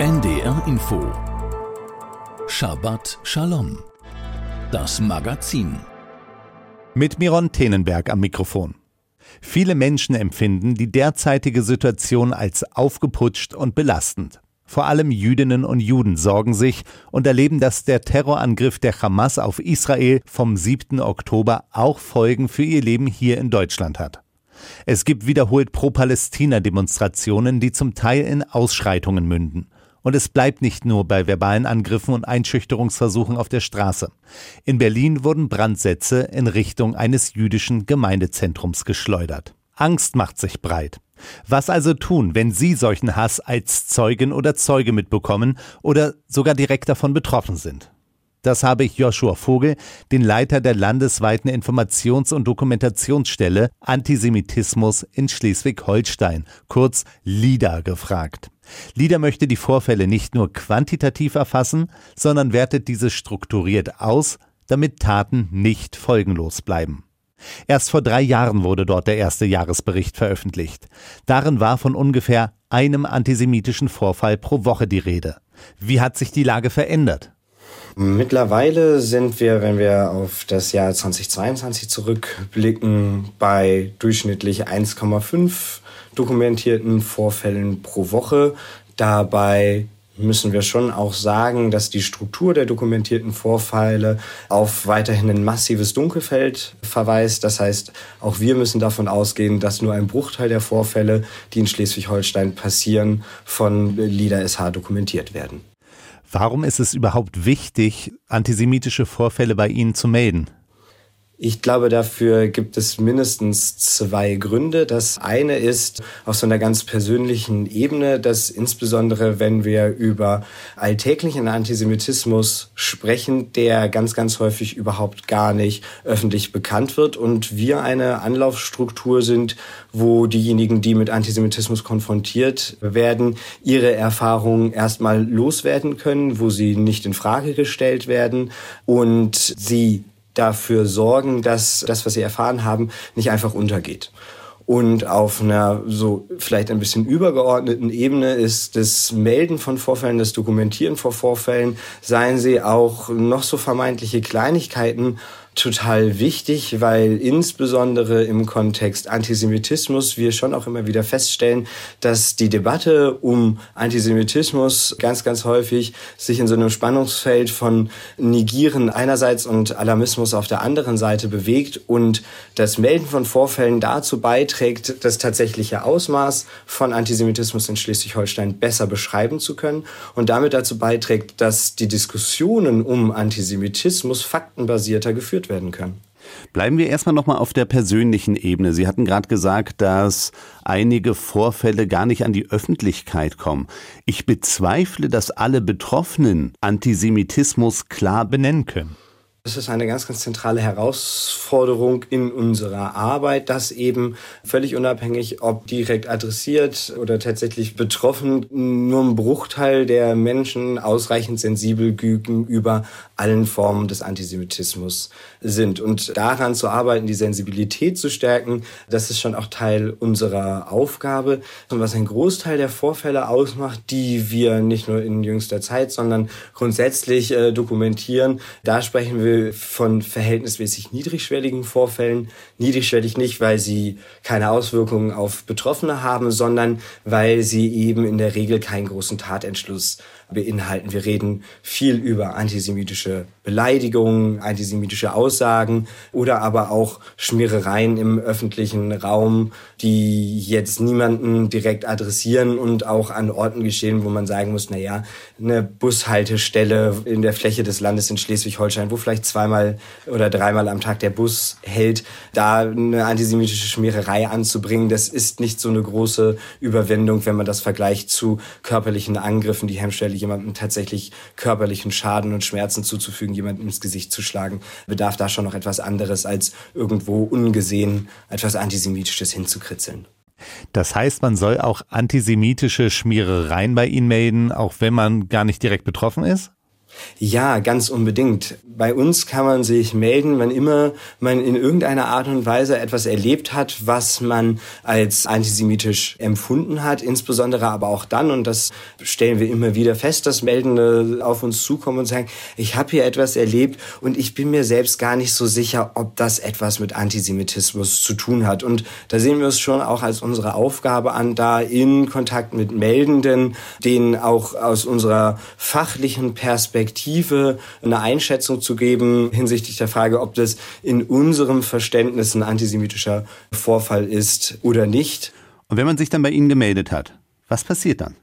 NDR Info Shabbat Shalom Das Magazin Mit Miron Tenenberg am Mikrofon. Viele Menschen empfinden die derzeitige Situation als aufgeputscht und belastend. Vor allem Jüdinnen und Juden sorgen sich und erleben, dass der Terrorangriff der Hamas auf Israel vom 7. Oktober auch Folgen für ihr Leben hier in Deutschland hat. Es gibt wiederholt Pro-Palästina-Demonstrationen, die zum Teil in Ausschreitungen münden. Und es bleibt nicht nur bei verbalen Angriffen und Einschüchterungsversuchen auf der Straße. In Berlin wurden Brandsätze in Richtung eines jüdischen Gemeindezentrums geschleudert. Angst macht sich breit. Was also tun, wenn Sie solchen Hass als Zeugin oder Zeuge mitbekommen oder sogar direkt davon betroffen sind? Das habe ich Joshua Vogel, den Leiter der landesweiten Informations- und Dokumentationsstelle Antisemitismus in Schleswig-Holstein, kurz LIDA, gefragt. LIDA möchte die Vorfälle nicht nur quantitativ erfassen, sondern wertet diese strukturiert aus, damit Taten nicht folgenlos bleiben. Erst vor drei Jahren wurde dort der erste Jahresbericht veröffentlicht. Darin war von ungefähr einem antisemitischen Vorfall pro Woche die Rede. Wie hat sich die Lage verändert? Mittlerweile sind wir, wenn wir auf das Jahr 2022 zurückblicken, bei durchschnittlich 1,5 dokumentierten Vorfällen pro Woche. Dabei müssen wir schon auch sagen, dass die Struktur der dokumentierten Vorfälle auf weiterhin ein massives Dunkelfeld verweist. Das heißt, auch wir müssen davon ausgehen, dass nur ein Bruchteil der Vorfälle, die in Schleswig-Holstein passieren, von LIDA SH dokumentiert werden. Warum ist es überhaupt wichtig, antisemitische Vorfälle bei Ihnen zu melden? Ich glaube, dafür gibt es mindestens zwei Gründe. Das eine ist auf so einer ganz persönlichen Ebene, dass insbesondere wenn wir über alltäglichen Antisemitismus sprechen, der ganz, ganz häufig überhaupt gar nicht öffentlich bekannt wird und wir eine Anlaufstruktur sind, wo diejenigen, die mit Antisemitismus konfrontiert werden, ihre Erfahrungen erstmal loswerden können, wo sie nicht in Frage gestellt werden und sie dafür sorgen, dass das, was sie erfahren haben, nicht einfach untergeht. Und auf einer so vielleicht ein bisschen übergeordneten Ebene ist das Melden von Vorfällen, das Dokumentieren von Vorfällen, seien sie auch noch so vermeintliche Kleinigkeiten, total wichtig, weil insbesondere im Kontext Antisemitismus wir schon auch immer wieder feststellen, dass die Debatte um Antisemitismus ganz, ganz häufig sich in so einem Spannungsfeld von Negieren einerseits und Alarmismus auf der anderen Seite bewegt und das Melden von Vorfällen dazu beiträgt, das tatsächliche Ausmaß von Antisemitismus in Schleswig-Holstein besser beschreiben zu können und damit dazu beiträgt, dass die Diskussionen um Antisemitismus faktenbasierter geführt werden können. Bleiben wir erstmal nochmal auf der persönlichen Ebene. Sie hatten gerade gesagt, dass einige Vorfälle gar nicht an die Öffentlichkeit kommen. Ich bezweifle, dass alle Betroffenen Antisemitismus klar benennen können. Das ist eine ganz, ganz zentrale Herausforderung in unserer Arbeit, dass eben völlig unabhängig, ob direkt adressiert oder tatsächlich betroffen, nur ein Bruchteil der Menschen ausreichend sensibel gegenüber allen Formen des Antisemitismus sind. Und daran zu arbeiten, die Sensibilität zu stärken, das ist schon auch Teil unserer Aufgabe. Und was ein Großteil der Vorfälle ausmacht, die wir nicht nur in jüngster Zeit, sondern grundsätzlich äh, dokumentieren, da sprechen wir von verhältnismäßig niedrigschwelligen Vorfällen. Niedrigschwellig nicht, weil sie keine Auswirkungen auf Betroffene haben, sondern weil sie eben in der Regel keinen großen Tatentschluss beinhalten. Wir reden viel über antisemitische Beleidigungen, antisemitische Aussagen oder aber auch Schmierereien im öffentlichen Raum, die jetzt niemanden direkt adressieren und auch an Orten geschehen, wo man sagen muss, na ja, eine Bushaltestelle in der Fläche des Landes in Schleswig-Holstein, wo vielleicht zweimal oder dreimal am Tag der Bus hält, da eine antisemitische Schmiererei anzubringen, das ist nicht so eine große Überwindung, wenn man das vergleicht zu körperlichen Angriffen, die Hemmstelle jemandem tatsächlich körperlichen Schaden und Schmerzen zuzufügen, jemandem ins Gesicht zu schlagen, bedarf da schon noch etwas anderes, als irgendwo ungesehen etwas Antisemitisches hinzukritzeln. Das heißt, man soll auch antisemitische Schmierereien bei Ihnen melden, auch wenn man gar nicht direkt betroffen ist? Ja, ganz unbedingt. Bei uns kann man sich melden, wann immer man in irgendeiner Art und Weise etwas erlebt hat, was man als antisemitisch empfunden hat. Insbesondere aber auch dann, und das stellen wir immer wieder fest, dass Meldende auf uns zukommen und sagen, ich habe hier etwas erlebt und ich bin mir selbst gar nicht so sicher, ob das etwas mit Antisemitismus zu tun hat. Und da sehen wir es schon auch als unsere Aufgabe an, da in Kontakt mit Meldenden, denen auch aus unserer fachlichen Perspektive eine Einschätzung zu geben hinsichtlich der Frage, ob das in unserem Verständnis ein antisemitischer Vorfall ist oder nicht. Und wenn man sich dann bei Ihnen gemeldet hat, was passiert dann?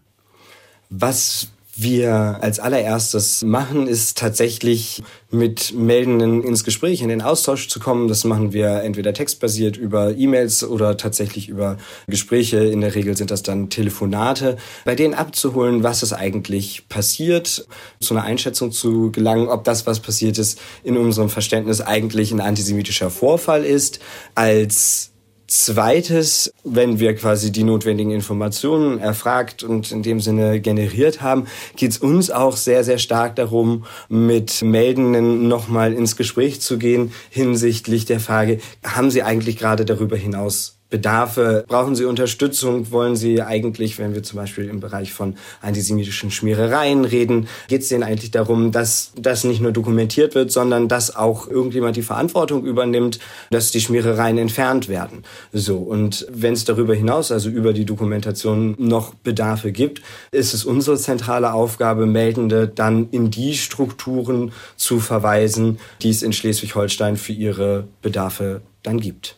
Was wir als allererstes machen, ist tatsächlich mit Meldenden ins Gespräch, in den Austausch zu kommen. Das machen wir entweder textbasiert über E-Mails oder tatsächlich über Gespräche. In der Regel sind das dann Telefonate, bei denen abzuholen, was ist eigentlich passiert, zu einer Einschätzung zu gelangen, ob das, was passiert ist, in unserem Verständnis eigentlich ein antisemitischer Vorfall ist, als Zweites, wenn wir quasi die notwendigen Informationen erfragt und in dem Sinne generiert haben, geht es uns auch sehr, sehr stark darum, mit Meldenden nochmal ins Gespräch zu gehen hinsichtlich der Frage, haben sie eigentlich gerade darüber hinaus Bedarfe? Brauchen Sie Unterstützung? Wollen Sie eigentlich, wenn wir zum Beispiel im Bereich von antisemitischen Schmierereien reden, geht es denen eigentlich darum, dass das nicht nur dokumentiert wird, sondern dass auch irgendjemand die Verantwortung übernimmt, dass die Schmierereien entfernt werden? So. Und wenn es darüber hinaus, also über die Dokumentation noch Bedarfe gibt, ist es unsere zentrale Aufgabe, Meldende dann in die Strukturen zu verweisen, die es in Schleswig-Holstein für ihre Bedarfe dann gibt.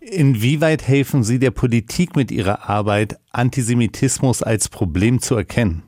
Inwieweit helfen Sie der Politik mit Ihrer Arbeit, Antisemitismus als Problem zu erkennen?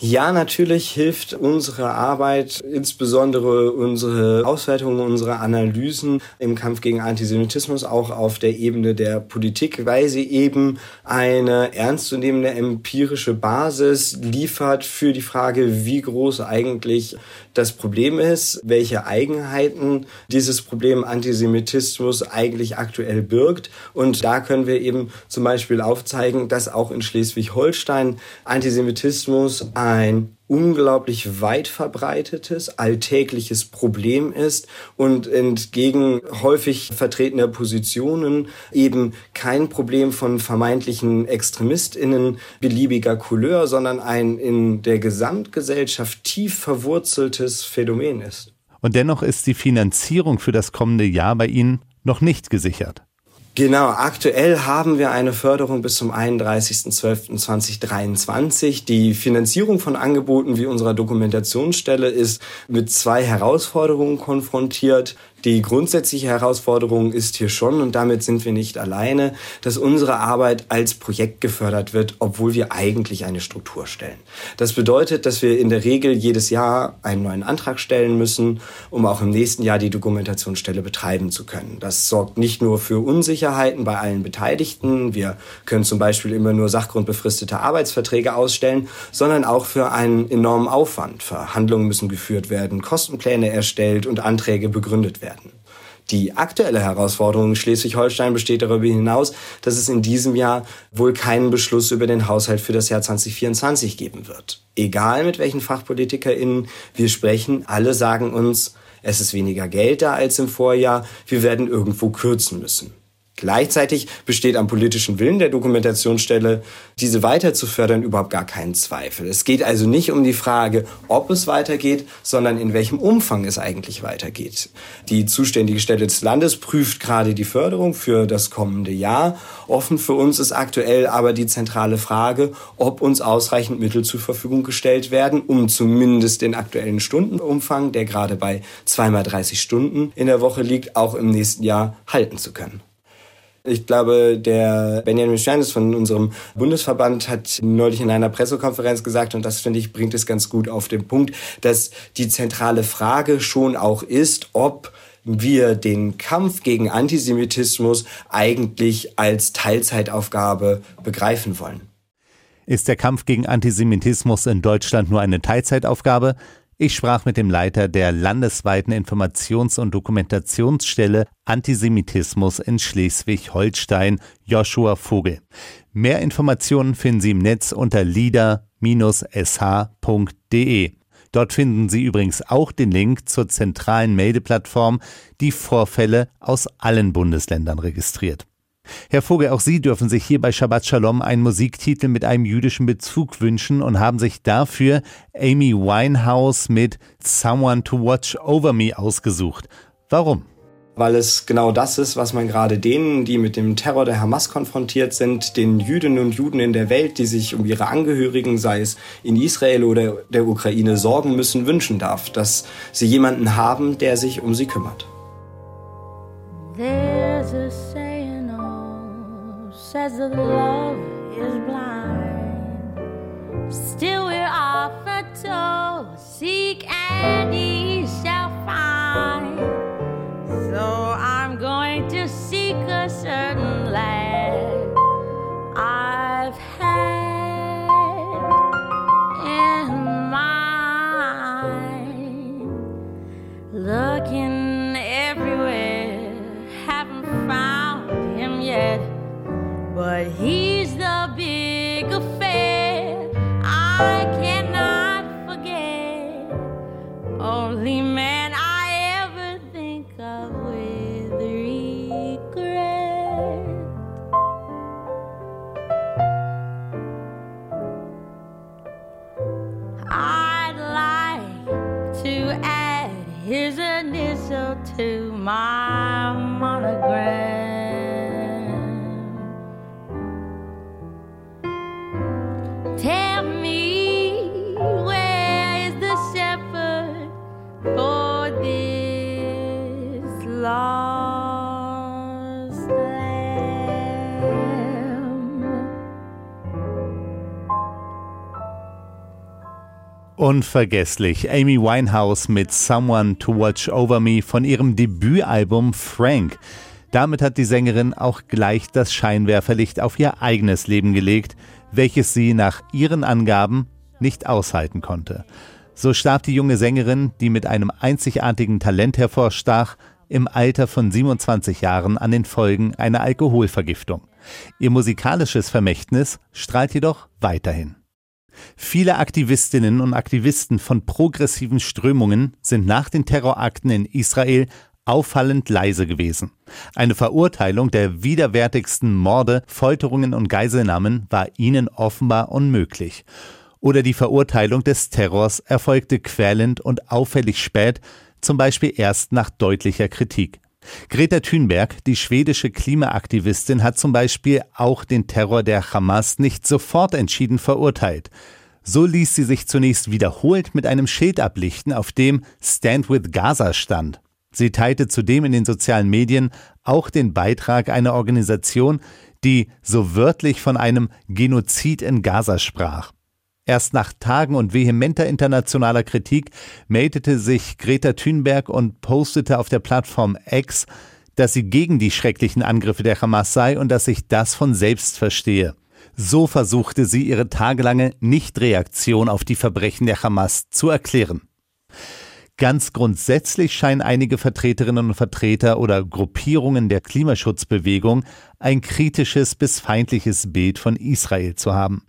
Ja, natürlich hilft unsere Arbeit, insbesondere unsere Auswertungen, unsere Analysen im Kampf gegen Antisemitismus auch auf der Ebene der Politik, weil sie eben eine ernstzunehmende empirische Basis liefert für die Frage, wie groß eigentlich das Problem ist, welche Eigenheiten dieses Problem Antisemitismus eigentlich aktuell birgt. Und da können wir eben zum Beispiel aufzeigen, dass auch in Schleswig-Holstein Antisemitismus ein unglaublich weit verbreitetes, alltägliches Problem ist und entgegen häufig vertretener Positionen eben kein Problem von vermeintlichen ExtremistInnen beliebiger Couleur, sondern ein in der Gesamtgesellschaft tief verwurzeltes Phänomen ist. Und dennoch ist die Finanzierung für das kommende Jahr bei Ihnen noch nicht gesichert. Genau, aktuell haben wir eine Förderung bis zum 31.12.2023. Die Finanzierung von Angeboten wie unserer Dokumentationsstelle ist mit zwei Herausforderungen konfrontiert. Die grundsätzliche Herausforderung ist hier schon, und damit sind wir nicht alleine, dass unsere Arbeit als Projekt gefördert wird, obwohl wir eigentlich eine Struktur stellen. Das bedeutet, dass wir in der Regel jedes Jahr einen neuen Antrag stellen müssen, um auch im nächsten Jahr die Dokumentationsstelle betreiben zu können. Das sorgt nicht nur für Unsicherheiten bei allen Beteiligten. Wir können zum Beispiel immer nur sachgrundbefristete Arbeitsverträge ausstellen, sondern auch für einen enormen Aufwand. Verhandlungen müssen geführt werden, Kostenpläne erstellt und Anträge begründet werden. Die aktuelle Herausforderung in Schleswig-Holstein besteht darüber hinaus, dass es in diesem Jahr wohl keinen Beschluss über den Haushalt für das Jahr 2024 geben wird. Egal mit welchen FachpolitikerInnen wir sprechen, alle sagen uns, es ist weniger Geld da als im Vorjahr, wir werden irgendwo kürzen müssen. Gleichzeitig besteht am politischen Willen der Dokumentationsstelle, diese weiter zu fördern, überhaupt gar keinen Zweifel. Es geht also nicht um die Frage, ob es weitergeht, sondern in welchem Umfang es eigentlich weitergeht. Die zuständige Stelle des Landes prüft gerade die Förderung für das kommende Jahr. Offen für uns ist aktuell aber die zentrale Frage, ob uns ausreichend Mittel zur Verfügung gestellt werden, um zumindest den aktuellen Stundenumfang, der gerade bei zweimal 30 Stunden in der Woche liegt, auch im nächsten Jahr halten zu können. Ich glaube, der Benjamin Sternes von unserem Bundesverband hat neulich in einer Pressekonferenz gesagt, und das finde ich, bringt es ganz gut auf den Punkt, dass die zentrale Frage schon auch ist, ob wir den Kampf gegen Antisemitismus eigentlich als Teilzeitaufgabe begreifen wollen. Ist der Kampf gegen Antisemitismus in Deutschland nur eine Teilzeitaufgabe? Ich sprach mit dem Leiter der landesweiten Informations- und Dokumentationsstelle Antisemitismus in Schleswig-Holstein, Joshua Vogel. Mehr Informationen finden Sie im Netz unter lieder-sh.de. Dort finden Sie übrigens auch den Link zur zentralen Meldeplattform, die Vorfälle aus allen Bundesländern registriert. Herr Vogel, auch Sie dürfen sich hier bei Shabbat Shalom einen Musiktitel mit einem jüdischen Bezug wünschen und haben sich dafür Amy Winehouse mit Someone to Watch Over Me ausgesucht. Warum? weil es genau das ist, was man gerade denen, die mit dem Terror der Hamas konfrontiert sind, den Jüdinnen und Juden in der Welt, die sich um ihre Angehörigen, sei es in Israel oder der Ukraine, sorgen müssen, wünschen darf, dass sie jemanden haben, der sich um sie kümmert. There's says that love is blind. Still we're often told, seek and ye shall find. So I'm but he's the big affair I cannot forget. Only man I ever think of with regret. I'd like to add his initial to my Unvergesslich. Amy Winehouse mit Someone to Watch Over Me von ihrem Debütalbum Frank. Damit hat die Sängerin auch gleich das Scheinwerferlicht auf ihr eigenes Leben gelegt, welches sie nach ihren Angaben nicht aushalten konnte. So starb die junge Sängerin, die mit einem einzigartigen Talent hervorstach, im Alter von 27 Jahren an den Folgen einer Alkoholvergiftung. Ihr musikalisches Vermächtnis strahlt jedoch weiterhin. Viele Aktivistinnen und Aktivisten von progressiven Strömungen sind nach den Terrorakten in Israel auffallend leise gewesen. Eine Verurteilung der widerwärtigsten Morde, Folterungen und Geiselnahmen war ihnen offenbar unmöglich. Oder die Verurteilung des Terrors erfolgte quälend und auffällig spät, zum Beispiel erst nach deutlicher Kritik. Greta Thunberg, die schwedische Klimaaktivistin, hat zum Beispiel auch den Terror der Hamas nicht sofort entschieden verurteilt. So ließ sie sich zunächst wiederholt mit einem Schild ablichten, auf dem Stand with Gaza stand. Sie teilte zudem in den sozialen Medien auch den Beitrag einer Organisation, die so wörtlich von einem Genozid in Gaza sprach. Erst nach Tagen und vehementer internationaler Kritik meldete sich Greta Thunberg und postete auf der Plattform X, dass sie gegen die schrecklichen Angriffe der Hamas sei und dass sich das von selbst verstehe. So versuchte sie ihre tagelange Nichtreaktion auf die Verbrechen der Hamas zu erklären. Ganz grundsätzlich scheinen einige Vertreterinnen und Vertreter oder Gruppierungen der Klimaschutzbewegung ein kritisches bis feindliches Bild von Israel zu haben.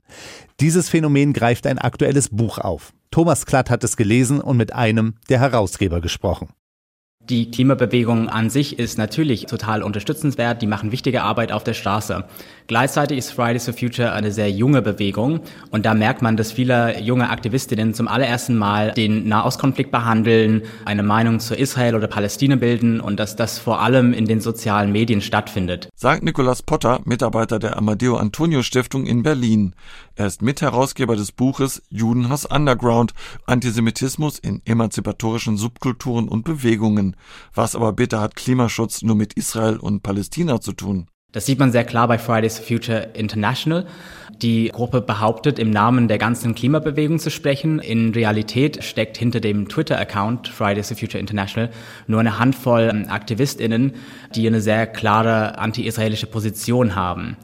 Dieses Phänomen greift ein aktuelles Buch auf. Thomas Klatt hat es gelesen und mit einem der Herausgeber gesprochen. Die Klimabewegung an sich ist natürlich total unterstützenswert, die machen wichtige Arbeit auf der Straße. Gleichzeitig ist Fridays for Future eine sehr junge Bewegung und da merkt man, dass viele junge Aktivistinnen zum allerersten Mal den Nahostkonflikt behandeln, eine Meinung zu Israel oder Palästina bilden und dass das vor allem in den sozialen Medien stattfindet. Sagt Nicolas Potter, Mitarbeiter der Amadeo Antonio Stiftung in Berlin. Er ist Mitherausgeber des Buches Judenhass Underground, Antisemitismus in emanzipatorischen Subkulturen und Bewegungen. Was aber bitte hat Klimaschutz nur mit Israel und Palästina zu tun? Das sieht man sehr klar bei Fridays for Future International. Die Gruppe behauptet, im Namen der ganzen Klimabewegung zu sprechen. In Realität steckt hinter dem Twitter-Account Fridays for Future International nur eine Handvoll AktivistInnen, die eine sehr klare anti-israelische Position haben.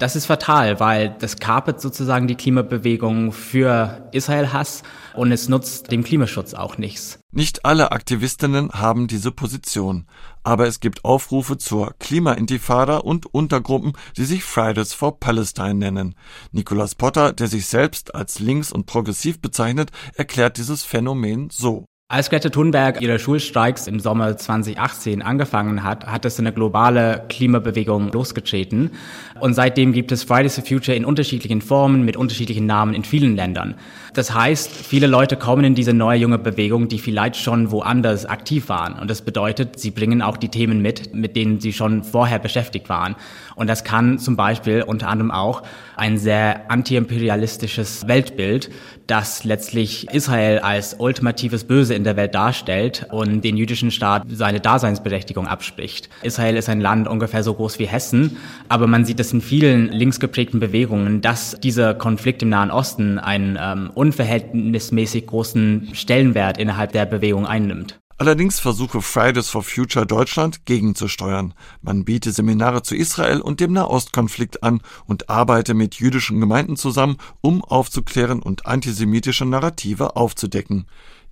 Das ist fatal, weil das kapert sozusagen die Klimabewegung für Israel-Hass und es nutzt dem Klimaschutz auch nichts. Nicht alle Aktivistinnen haben diese Position, aber es gibt Aufrufe zur Klimaintifada und Untergruppen, die sich Fridays for Palestine nennen. Nicolas Potter, der sich selbst als links und progressiv bezeichnet, erklärt dieses Phänomen so. Als Greta Thunberg ihre Schulstreiks im Sommer 2018 angefangen hat, hat es eine globale Klimabewegung losgetreten. Und seitdem gibt es Fridays for Future in unterschiedlichen Formen mit unterschiedlichen Namen in vielen Ländern. Das heißt, viele Leute kommen in diese neue junge Bewegung, die vielleicht schon woanders aktiv waren. Und das bedeutet, sie bringen auch die Themen mit, mit denen sie schon vorher beschäftigt waren. Und das kann zum Beispiel unter anderem auch ein sehr antiimperialistisches Weltbild, das letztlich Israel als ultimatives Böse in der Welt darstellt und den jüdischen Staat seine Daseinsberechtigung abspricht. Israel ist ein Land ungefähr so groß wie Hessen, aber man sieht es in vielen linksgeprägten Bewegungen, dass dieser Konflikt im Nahen Osten einen ähm, unverhältnismäßig großen Stellenwert innerhalb der Bewegung einnimmt. Allerdings versuche Fridays for Future Deutschland gegenzusteuern. Man biete Seminare zu Israel und dem Nahostkonflikt an und arbeite mit jüdischen Gemeinden zusammen, um aufzuklären und antisemitische Narrative aufzudecken.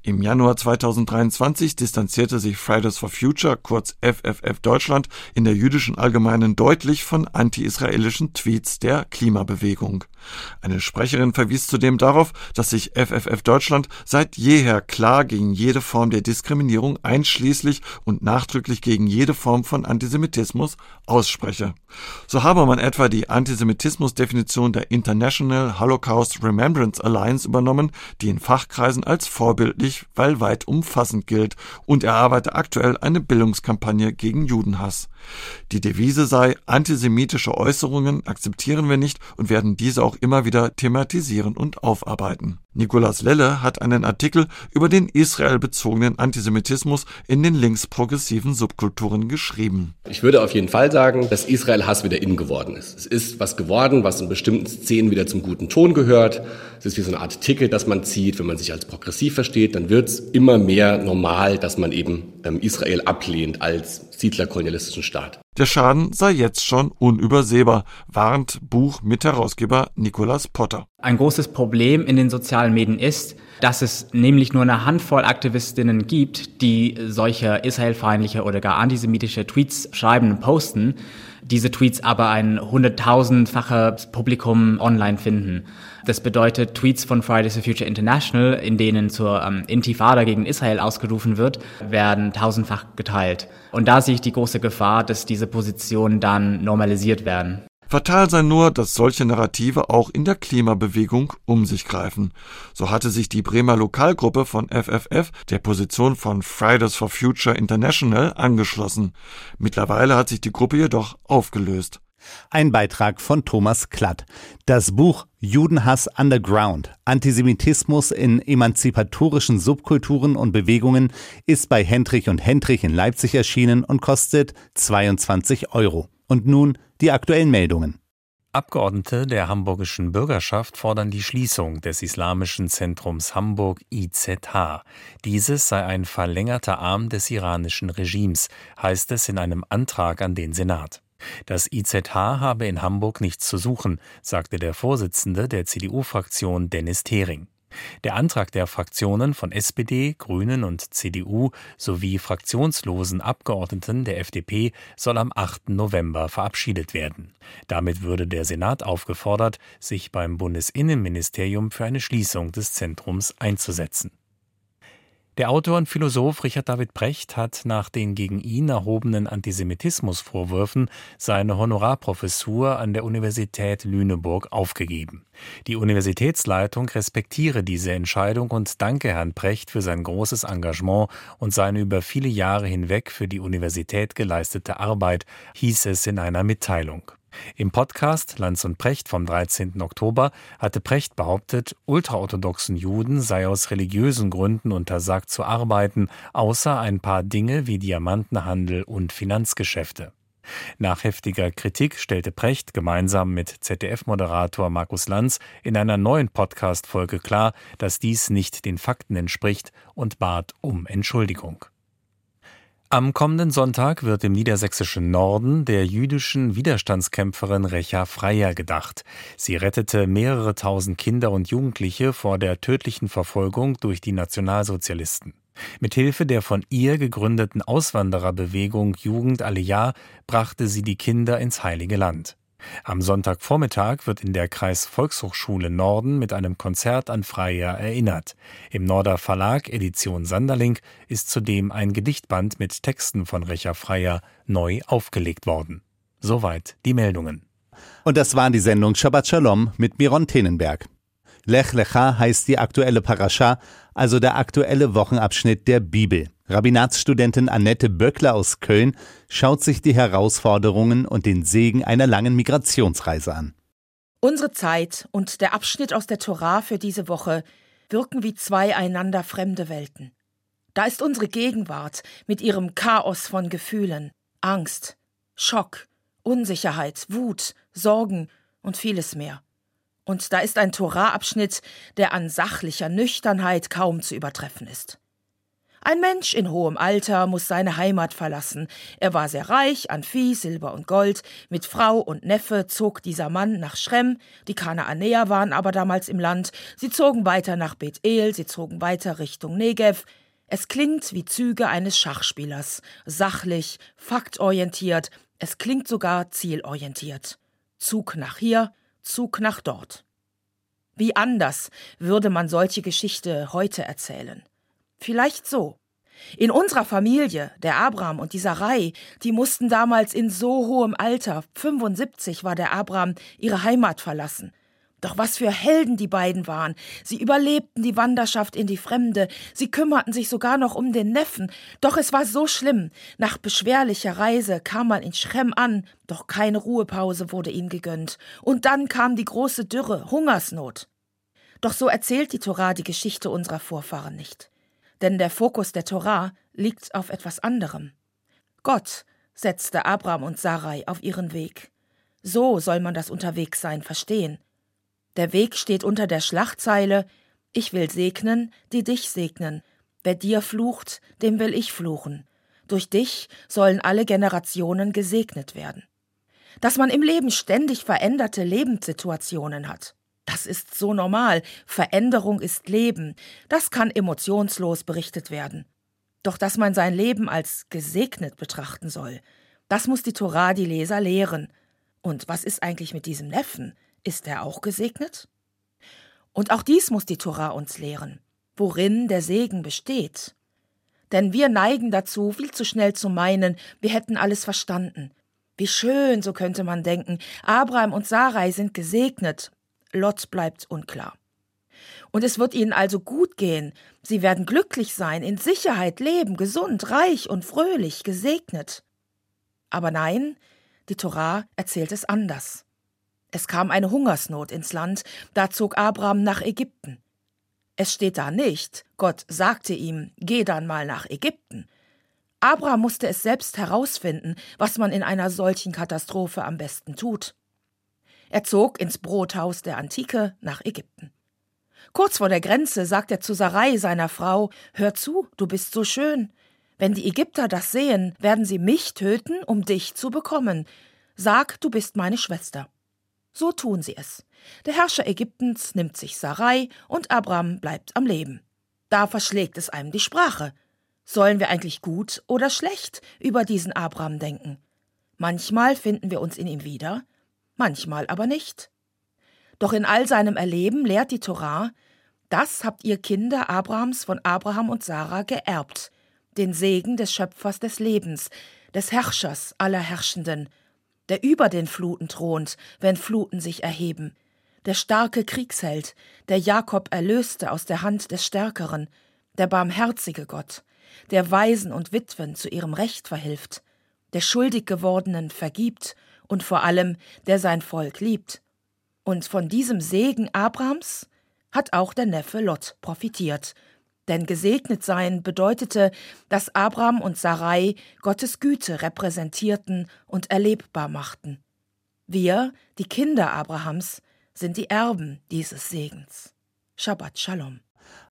Im Januar 2023 distanzierte sich Fridays for Future, kurz FFF Deutschland, in der jüdischen Allgemeinen deutlich von anti-israelischen Tweets der Klimabewegung. Eine Sprecherin verwies zudem darauf, dass sich FFF Deutschland seit jeher klar gegen jede Form der Diskriminierung einschließlich und nachdrücklich gegen jede Form von Antisemitismus ausspreche. So habe man etwa die Antisemitismusdefinition der International Holocaust Remembrance Alliance übernommen, die in Fachkreisen als vorbildlich, weil weit umfassend gilt und erarbeite aktuell eine Bildungskampagne gegen Judenhass. Die Devise sei, antisemitische Äußerungen akzeptieren wir nicht und werden diese auch immer wieder thematisieren und aufarbeiten. Nicolas Lelle hat einen Artikel über den israelbezogenen Antisemitismus in den linksprogressiven Subkulturen geschrieben. Ich würde auf jeden Fall sagen, dass Israel-Hass wieder in geworden ist. Es ist was geworden, was in bestimmten Szenen wieder zum guten Ton gehört. Es ist wie so eine Art Ticket, das man zieht. Wenn man sich als progressiv versteht, dann wird es immer mehr normal, dass man eben ähm, Israel ablehnt als siedlerkolonialistischen Staat. Der Schaden sei jetzt schon unübersehbar, warnt Buchmitherausgeber Nicolas Potter. Ein großes Problem in den sozialen Medien ist, dass es nämlich nur eine Handvoll Aktivistinnen gibt, die solche israelfeindliche oder gar antisemitische Tweets schreiben und posten, diese Tweets aber ein hunderttausendfaches Publikum online finden. Das bedeutet, Tweets von Fridays for Future International, in denen zur ähm, Intifada gegen Israel ausgerufen wird, werden tausendfach geteilt. Und da sehe ich die große Gefahr, dass diese Positionen dann normalisiert werden. Fatal sei nur, dass solche Narrative auch in der Klimabewegung um sich greifen. So hatte sich die Bremer Lokalgruppe von FFF der Position von Fridays for Future International angeschlossen. Mittlerweile hat sich die Gruppe jedoch aufgelöst. Ein Beitrag von Thomas Klatt. Das Buch Judenhass Underground, Antisemitismus in emanzipatorischen Subkulturen und Bewegungen ist bei Hendrich und Hendrich in Leipzig erschienen und kostet 22 Euro. Und nun die aktuellen Meldungen. Abgeordnete der hamburgischen Bürgerschaft fordern die Schließung des Islamischen Zentrums Hamburg IZH. Dieses sei ein verlängerter Arm des iranischen Regimes, heißt es in einem Antrag an den Senat. Das IZH habe in Hamburg nichts zu suchen, sagte der Vorsitzende der CDU-Fraktion Dennis Thering. Der Antrag der Fraktionen von SPD, Grünen und CDU sowie fraktionslosen Abgeordneten der FDP soll am 8. November verabschiedet werden. Damit würde der Senat aufgefordert, sich beim Bundesinnenministerium für eine Schließung des Zentrums einzusetzen. Der Autor und Philosoph Richard David Brecht hat nach den gegen ihn erhobenen Antisemitismusvorwürfen seine Honorarprofessur an der Universität Lüneburg aufgegeben. Die Universitätsleitung respektiere diese Entscheidung und danke Herrn Brecht für sein großes Engagement und seine über viele Jahre hinweg für die Universität geleistete Arbeit, hieß es in einer Mitteilung. Im Podcast Lanz und Precht vom 13. Oktober hatte Precht behauptet, ultraorthodoxen Juden sei aus religiösen Gründen untersagt zu arbeiten, außer ein paar Dinge wie Diamantenhandel und Finanzgeschäfte. Nach heftiger Kritik stellte Precht gemeinsam mit ZDF-Moderator Markus Lanz in einer neuen Podcast-Folge klar, dass dies nicht den Fakten entspricht und bat um Entschuldigung. Am kommenden Sonntag wird im niedersächsischen Norden der jüdischen Widerstandskämpferin Recha Freier gedacht. Sie rettete mehrere tausend Kinder und Jugendliche vor der tödlichen Verfolgung durch die Nationalsozialisten. Mithilfe der von ihr gegründeten Auswandererbewegung Jugend Aliyah brachte sie die Kinder ins Heilige Land. Am Sonntagvormittag wird in der Kreisvolkshochschule Norden mit einem Konzert an Freier erinnert. Im Norder Verlag Edition Sanderling ist zudem ein Gedichtband mit Texten von Recha Freier neu aufgelegt worden. Soweit die Meldungen. Und das war die Sendung Shabbat Shalom mit Miron Tenenberg. Lech Lecha heißt die aktuelle Parascha, also der aktuelle Wochenabschnitt der Bibel. Rabbinatsstudentin Annette Böckler aus Köln schaut sich die Herausforderungen und den Segen einer langen Migrationsreise an. Unsere Zeit und der Abschnitt aus der Torah für diese Woche wirken wie zwei einander fremde Welten. Da ist unsere Gegenwart mit ihrem Chaos von Gefühlen, Angst, Schock, Unsicherheit, Wut, Sorgen und vieles mehr. Und da ist ein Torah-Abschnitt, der an sachlicher Nüchternheit kaum zu übertreffen ist. Ein Mensch in hohem Alter muss seine Heimat verlassen. Er war sehr reich an Vieh, Silber und Gold. Mit Frau und Neffe zog dieser Mann nach Schrem. Die Kanaanäer waren aber damals im Land. Sie zogen weiter nach Bethel, sie zogen weiter Richtung Negev. Es klingt wie Züge eines Schachspielers. Sachlich, faktorientiert. Es klingt sogar zielorientiert. Zug nach hier, Zug nach dort. Wie anders würde man solche Geschichte heute erzählen? Vielleicht so. In unserer Familie, der Abraham und die Sarai, die mussten damals in so hohem Alter, 75 war der Abraham, ihre Heimat verlassen. Doch was für Helden die beiden waren. Sie überlebten die Wanderschaft in die Fremde, sie kümmerten sich sogar noch um den Neffen. Doch es war so schlimm. Nach beschwerlicher Reise kam man in Schrem an, doch keine Ruhepause wurde ihnen gegönnt. Und dann kam die große Dürre, Hungersnot. Doch so erzählt die Torah die Geschichte unserer Vorfahren nicht denn der Fokus der Torah liegt auf etwas anderem. Gott setzte Abraham und Sarai auf ihren Weg. So soll man das Unterwegssein verstehen. Der Weg steht unter der Schlachtzeile Ich will segnen, die dich segnen. Wer dir flucht, dem will ich fluchen. Durch dich sollen alle Generationen gesegnet werden. Dass man im Leben ständig veränderte Lebenssituationen hat. Das ist so normal. Veränderung ist Leben. Das kann emotionslos berichtet werden. Doch dass man sein Leben als gesegnet betrachten soll, das muss die Torah die Leser lehren. Und was ist eigentlich mit diesem Neffen? Ist er auch gesegnet? Und auch dies muss die Torah uns lehren, worin der Segen besteht. Denn wir neigen dazu, viel zu schnell zu meinen, wir hätten alles verstanden. Wie schön, so könnte man denken, Abraham und Sarai sind gesegnet, Lot bleibt unklar. Und es wird ihnen also gut gehen, sie werden glücklich sein, in Sicherheit leben, gesund, reich und fröhlich, gesegnet. Aber nein, die Torah erzählt es anders. Es kam eine Hungersnot ins Land, da zog Abraham nach Ägypten. Es steht da nicht, Gott sagte ihm, geh dann mal nach Ägypten. Abraham musste es selbst herausfinden, was man in einer solchen Katastrophe am besten tut. Er zog ins Brothaus der Antike nach Ägypten. Kurz vor der Grenze sagt er zu Sarai, seiner Frau: Hör zu, du bist so schön. Wenn die Ägypter das sehen, werden sie mich töten, um dich zu bekommen. Sag, du bist meine Schwester. So tun sie es. Der Herrscher Ägyptens nimmt sich Sarai und Abraham bleibt am Leben. Da verschlägt es einem die Sprache. Sollen wir eigentlich gut oder schlecht über diesen Abraham denken? Manchmal finden wir uns in ihm wieder, manchmal aber nicht. Doch in all seinem Erleben lehrt die Torah, das habt ihr Kinder Abrahams von Abraham und Sarah geerbt, den Segen des Schöpfers des Lebens, des Herrschers aller Herrschenden, der über den Fluten thront, wenn Fluten sich erheben, der starke Kriegsheld, der Jakob erlöste aus der Hand des Stärkeren, der barmherzige Gott, der Waisen und Witwen zu ihrem Recht verhilft, der schuldig gewordenen vergibt und vor allem, der sein Volk liebt. Und von diesem Segen Abrahams hat auch der Neffe Lot profitiert. Denn gesegnet sein bedeutete, dass Abraham und Sarai Gottes Güte repräsentierten und erlebbar machten. Wir, die Kinder Abrahams, sind die Erben dieses Segens. Shabbat Shalom.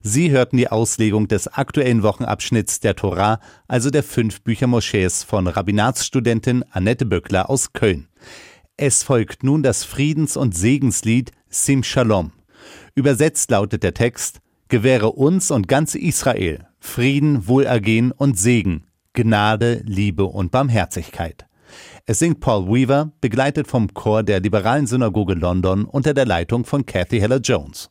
Sie hörten die Auslegung des aktuellen Wochenabschnitts der Torah, also der fünf Bücher Moschees von Rabbinatsstudentin Annette Böckler aus Köln. Es folgt nun das Friedens- und Segenslied Sim Shalom. Übersetzt lautet der Text Gewähre uns und ganz Israel Frieden, Wohlergehen und Segen, Gnade, Liebe und Barmherzigkeit. Es singt Paul Weaver, begleitet vom Chor der Liberalen Synagoge London unter der Leitung von Kathy Heller Jones.